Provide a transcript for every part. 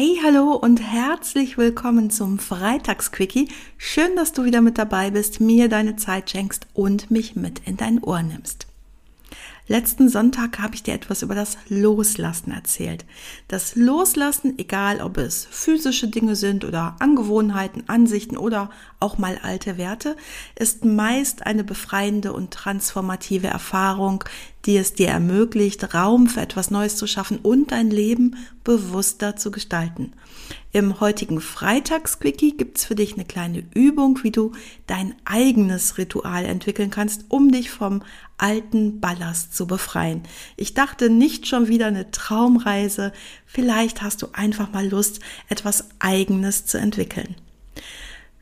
Hey, hallo und herzlich willkommen zum Freitagsquickie. Schön, dass du wieder mit dabei bist, mir deine Zeit schenkst und mich mit in dein Ohr nimmst. Letzten Sonntag habe ich dir etwas über das Loslassen erzählt. Das Loslassen, egal ob es physische Dinge sind oder Angewohnheiten, Ansichten oder auch mal alte Werte, ist meist eine befreiende und transformative Erfahrung, die es dir ermöglicht, Raum für etwas Neues zu schaffen und dein Leben bewusster zu gestalten. Im heutigen Freitagsquickie gibt's für dich eine kleine Übung, wie du dein eigenes Ritual entwickeln kannst, um dich vom alten Ballast zu befreien. Ich dachte nicht schon wieder eine Traumreise, vielleicht hast du einfach mal Lust, etwas eigenes zu entwickeln.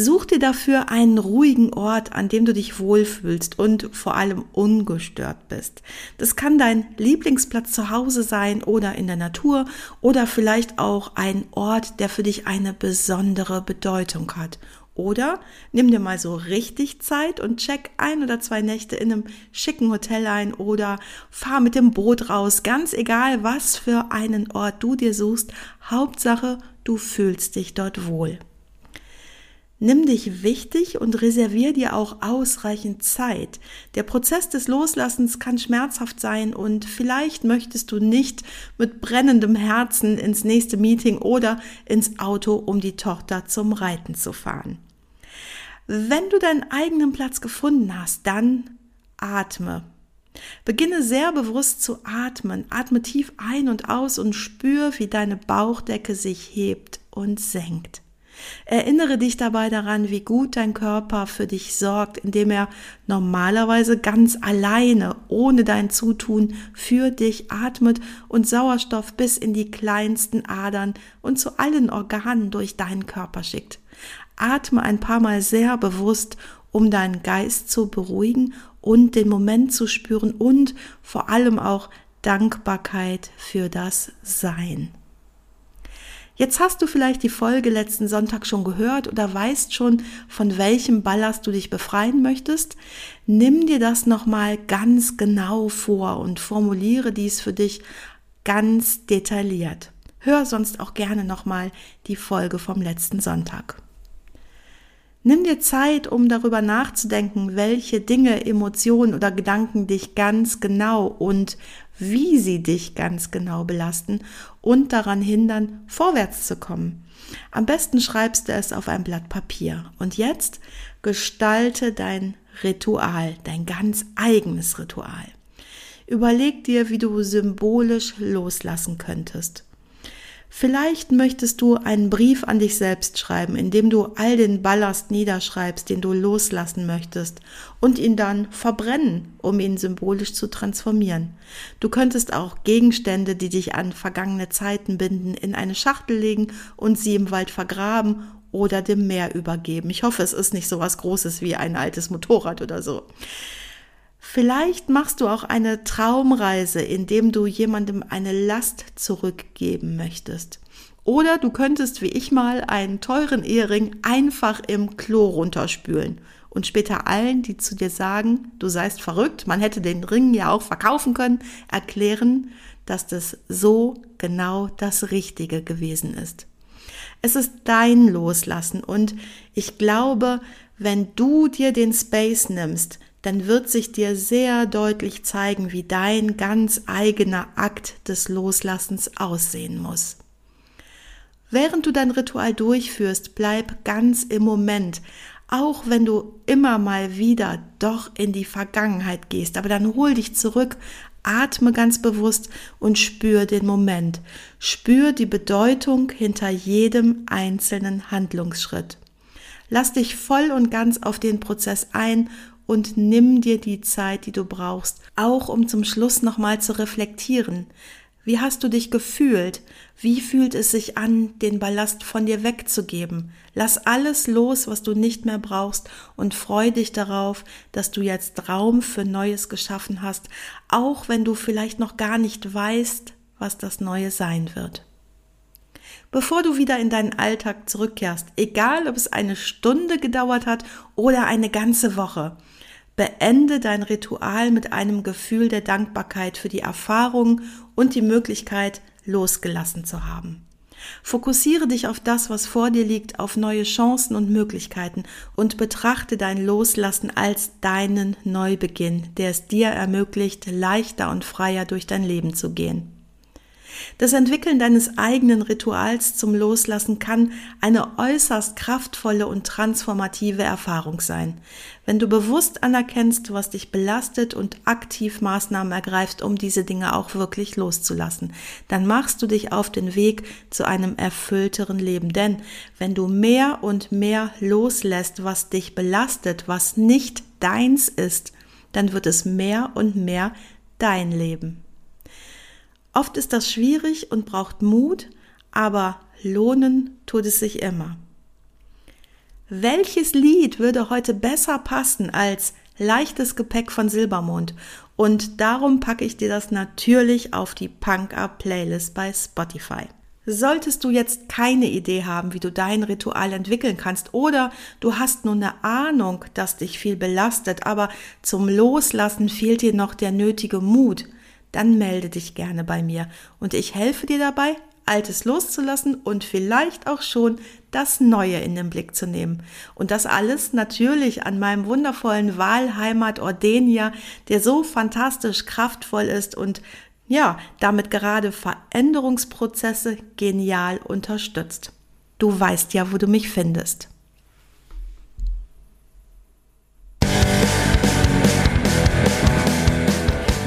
Such dir dafür einen ruhigen Ort, an dem du dich wohlfühlst und vor allem ungestört bist. Das kann dein Lieblingsplatz zu Hause sein oder in der Natur oder vielleicht auch ein Ort, der für dich eine besondere Bedeutung hat. Oder nimm dir mal so richtig Zeit und check ein oder zwei Nächte in einem schicken Hotel ein oder fahr mit dem Boot raus. Ganz egal, was für einen Ort du dir suchst. Hauptsache, du fühlst dich dort wohl. Nimm dich wichtig und reservier dir auch ausreichend Zeit. Der Prozess des Loslassens kann schmerzhaft sein und vielleicht möchtest du nicht mit brennendem Herzen ins nächste Meeting oder ins Auto, um die Tochter zum Reiten zu fahren. Wenn du deinen eigenen Platz gefunden hast, dann atme. Beginne sehr bewusst zu atmen. Atme tief ein und aus und spür, wie deine Bauchdecke sich hebt und senkt. Erinnere dich dabei daran, wie gut dein Körper für dich sorgt, indem er normalerweise ganz alleine, ohne dein Zutun, für dich atmet und Sauerstoff bis in die kleinsten Adern und zu allen Organen durch deinen Körper schickt. Atme ein paar Mal sehr bewusst, um deinen Geist zu beruhigen und den Moment zu spüren und vor allem auch Dankbarkeit für das Sein. Jetzt hast du vielleicht die Folge letzten Sonntag schon gehört oder weißt schon, von welchem Ballast du dich befreien möchtest. Nimm dir das nochmal ganz genau vor und formuliere dies für dich ganz detailliert. Hör sonst auch gerne nochmal die Folge vom letzten Sonntag. Nimm dir Zeit, um darüber nachzudenken, welche Dinge, Emotionen oder Gedanken dich ganz genau und wie sie dich ganz genau belasten und daran hindern, vorwärts zu kommen. Am besten schreibst du es auf ein Blatt Papier. Und jetzt gestalte dein Ritual, dein ganz eigenes Ritual. Überleg dir, wie du symbolisch loslassen könntest. Vielleicht möchtest du einen Brief an dich selbst schreiben, in dem du all den Ballast niederschreibst, den du loslassen möchtest, und ihn dann verbrennen, um ihn symbolisch zu transformieren. Du könntest auch Gegenstände, die dich an vergangene Zeiten binden, in eine Schachtel legen und sie im Wald vergraben oder dem Meer übergeben. Ich hoffe, es ist nicht so was Großes wie ein altes Motorrad oder so. Vielleicht machst du auch eine Traumreise, indem du jemandem eine Last zurückgeben möchtest. Oder du könntest wie ich mal einen teuren Ehering einfach im Klo runterspülen und später allen, die zu dir sagen, du seist verrückt, man hätte den Ring ja auch verkaufen können, erklären, dass das so genau das Richtige gewesen ist. Es ist dein Loslassen und ich glaube, wenn du dir den Space nimmst, dann wird sich dir sehr deutlich zeigen, wie dein ganz eigener Akt des Loslassens aussehen muss. Während du dein Ritual durchführst, bleib ganz im Moment, auch wenn du immer mal wieder doch in die Vergangenheit gehst, aber dann hol dich zurück, atme ganz bewusst und spür den Moment. Spür die Bedeutung hinter jedem einzelnen Handlungsschritt. Lass dich voll und ganz auf den Prozess ein und nimm dir die Zeit, die du brauchst, auch um zum Schluss nochmal zu reflektieren. Wie hast du dich gefühlt? Wie fühlt es sich an, den Ballast von dir wegzugeben? Lass alles los, was du nicht mehr brauchst und freu dich darauf, dass du jetzt Raum für Neues geschaffen hast, auch wenn du vielleicht noch gar nicht weißt, was das Neue sein wird. Bevor du wieder in deinen Alltag zurückkehrst, egal ob es eine Stunde gedauert hat oder eine ganze Woche, Beende dein Ritual mit einem Gefühl der Dankbarkeit für die Erfahrung und die Möglichkeit, losgelassen zu haben. Fokussiere dich auf das, was vor dir liegt, auf neue Chancen und Möglichkeiten und betrachte dein Loslassen als deinen Neubeginn, der es dir ermöglicht, leichter und freier durch dein Leben zu gehen. Das Entwickeln deines eigenen Rituals zum Loslassen kann eine äußerst kraftvolle und transformative Erfahrung sein. Wenn du bewusst anerkennst, was dich belastet und aktiv Maßnahmen ergreifst, um diese Dinge auch wirklich loszulassen, dann machst du dich auf den Weg zu einem erfüllteren Leben. Denn wenn du mehr und mehr loslässt, was dich belastet, was nicht deins ist, dann wird es mehr und mehr dein Leben. Oft ist das schwierig und braucht Mut, aber lohnen tut es sich immer. Welches Lied würde heute besser passen als leichtes Gepäck von Silbermond? Und darum packe ich dir das natürlich auf die Punk Up Playlist bei Spotify. Solltest du jetzt keine Idee haben, wie du dein Ritual entwickeln kannst oder du hast nur eine Ahnung, dass dich viel belastet, aber zum Loslassen fehlt dir noch der nötige Mut, dann melde dich gerne bei mir und ich helfe dir dabei, Altes loszulassen und vielleicht auch schon das Neue in den Blick zu nehmen. Und das alles natürlich an meinem wundervollen Wahlheimat Ordenia, der so fantastisch kraftvoll ist und ja, damit gerade Veränderungsprozesse genial unterstützt. Du weißt ja, wo du mich findest.